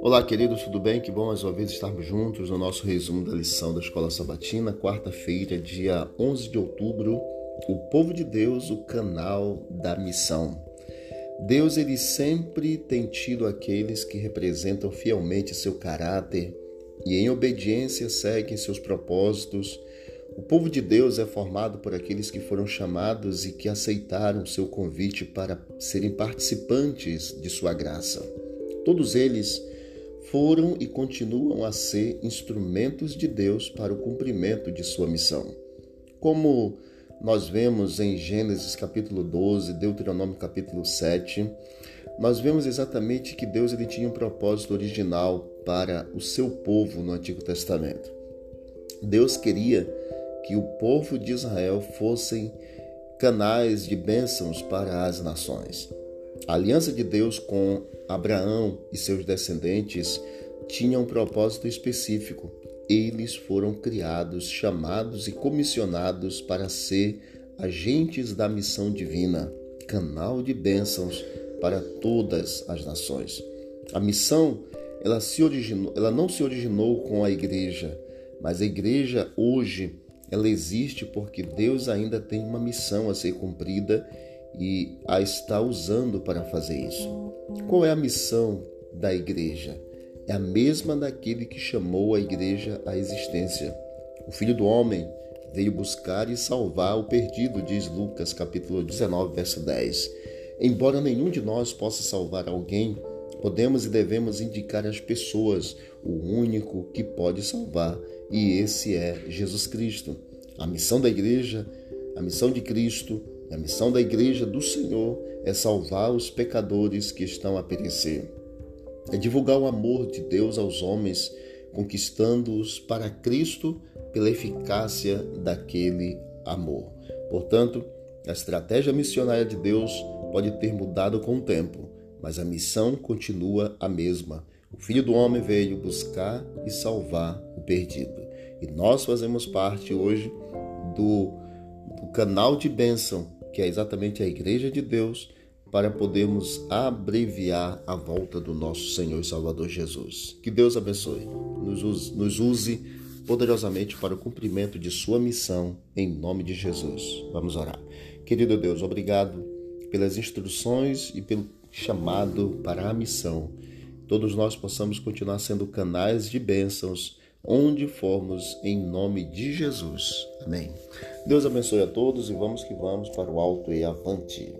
Olá, queridos, tudo bem? Que bom mais uma vez estarmos juntos no nosso resumo da lição da Escola Sabatina, quarta-feira, dia 11 de outubro. O povo de Deus, o canal da missão. Deus ele sempre tem tido aqueles que representam fielmente seu caráter e em obediência seguem seus propósitos. O povo de Deus é formado por aqueles que foram chamados e que aceitaram seu convite para serem participantes de sua graça. Todos eles foram e continuam a ser instrumentos de Deus para o cumprimento de sua missão. Como nós vemos em Gênesis capítulo 12, Deuteronômio capítulo 7, nós vemos exatamente que Deus ele tinha um propósito original para o seu povo no Antigo Testamento. Deus queria que o povo de Israel fossem canais de bênçãos para as nações. A aliança de Deus com Abraão e seus descendentes tinha um propósito específico. Eles foram criados, chamados e comissionados para ser agentes da missão divina, canal de bênçãos para todas as nações. A missão ela, se originou, ela não se originou com a igreja, mas a igreja hoje ela existe porque Deus ainda tem uma missão a ser cumprida e a está usando para fazer isso. Qual é a missão da igreja? É a mesma daquele que chamou a igreja à existência. O Filho do Homem veio buscar e salvar o perdido, diz Lucas capítulo 19, verso 10. Embora nenhum de nós possa salvar alguém, podemos e devemos indicar às pessoas o único que pode salvar, e esse é Jesus Cristo. A missão da igreja, a missão de Cristo, a missão da igreja do Senhor é salvar os pecadores que estão a perecer. É divulgar o amor de Deus aos homens, conquistando-os para Cristo pela eficácia daquele amor. Portanto, a estratégia missionária de Deus pode ter mudado com o tempo, mas a missão continua a mesma. O Filho do Homem veio buscar e salvar o perdido. E nós fazemos parte hoje do, do canal de bênção que é exatamente a Igreja de Deus, para podermos abreviar a volta do nosso Senhor e Salvador Jesus. Que Deus abençoe, nos use, nos use poderosamente para o cumprimento de Sua missão, em nome de Jesus. Vamos orar. Querido Deus, obrigado pelas instruções e pelo chamado para a missão. Todos nós possamos continuar sendo canais de bênçãos onde formos, em nome de Jesus. Amém. Deus abençoe a todos e vamos que vamos para o alto e avante.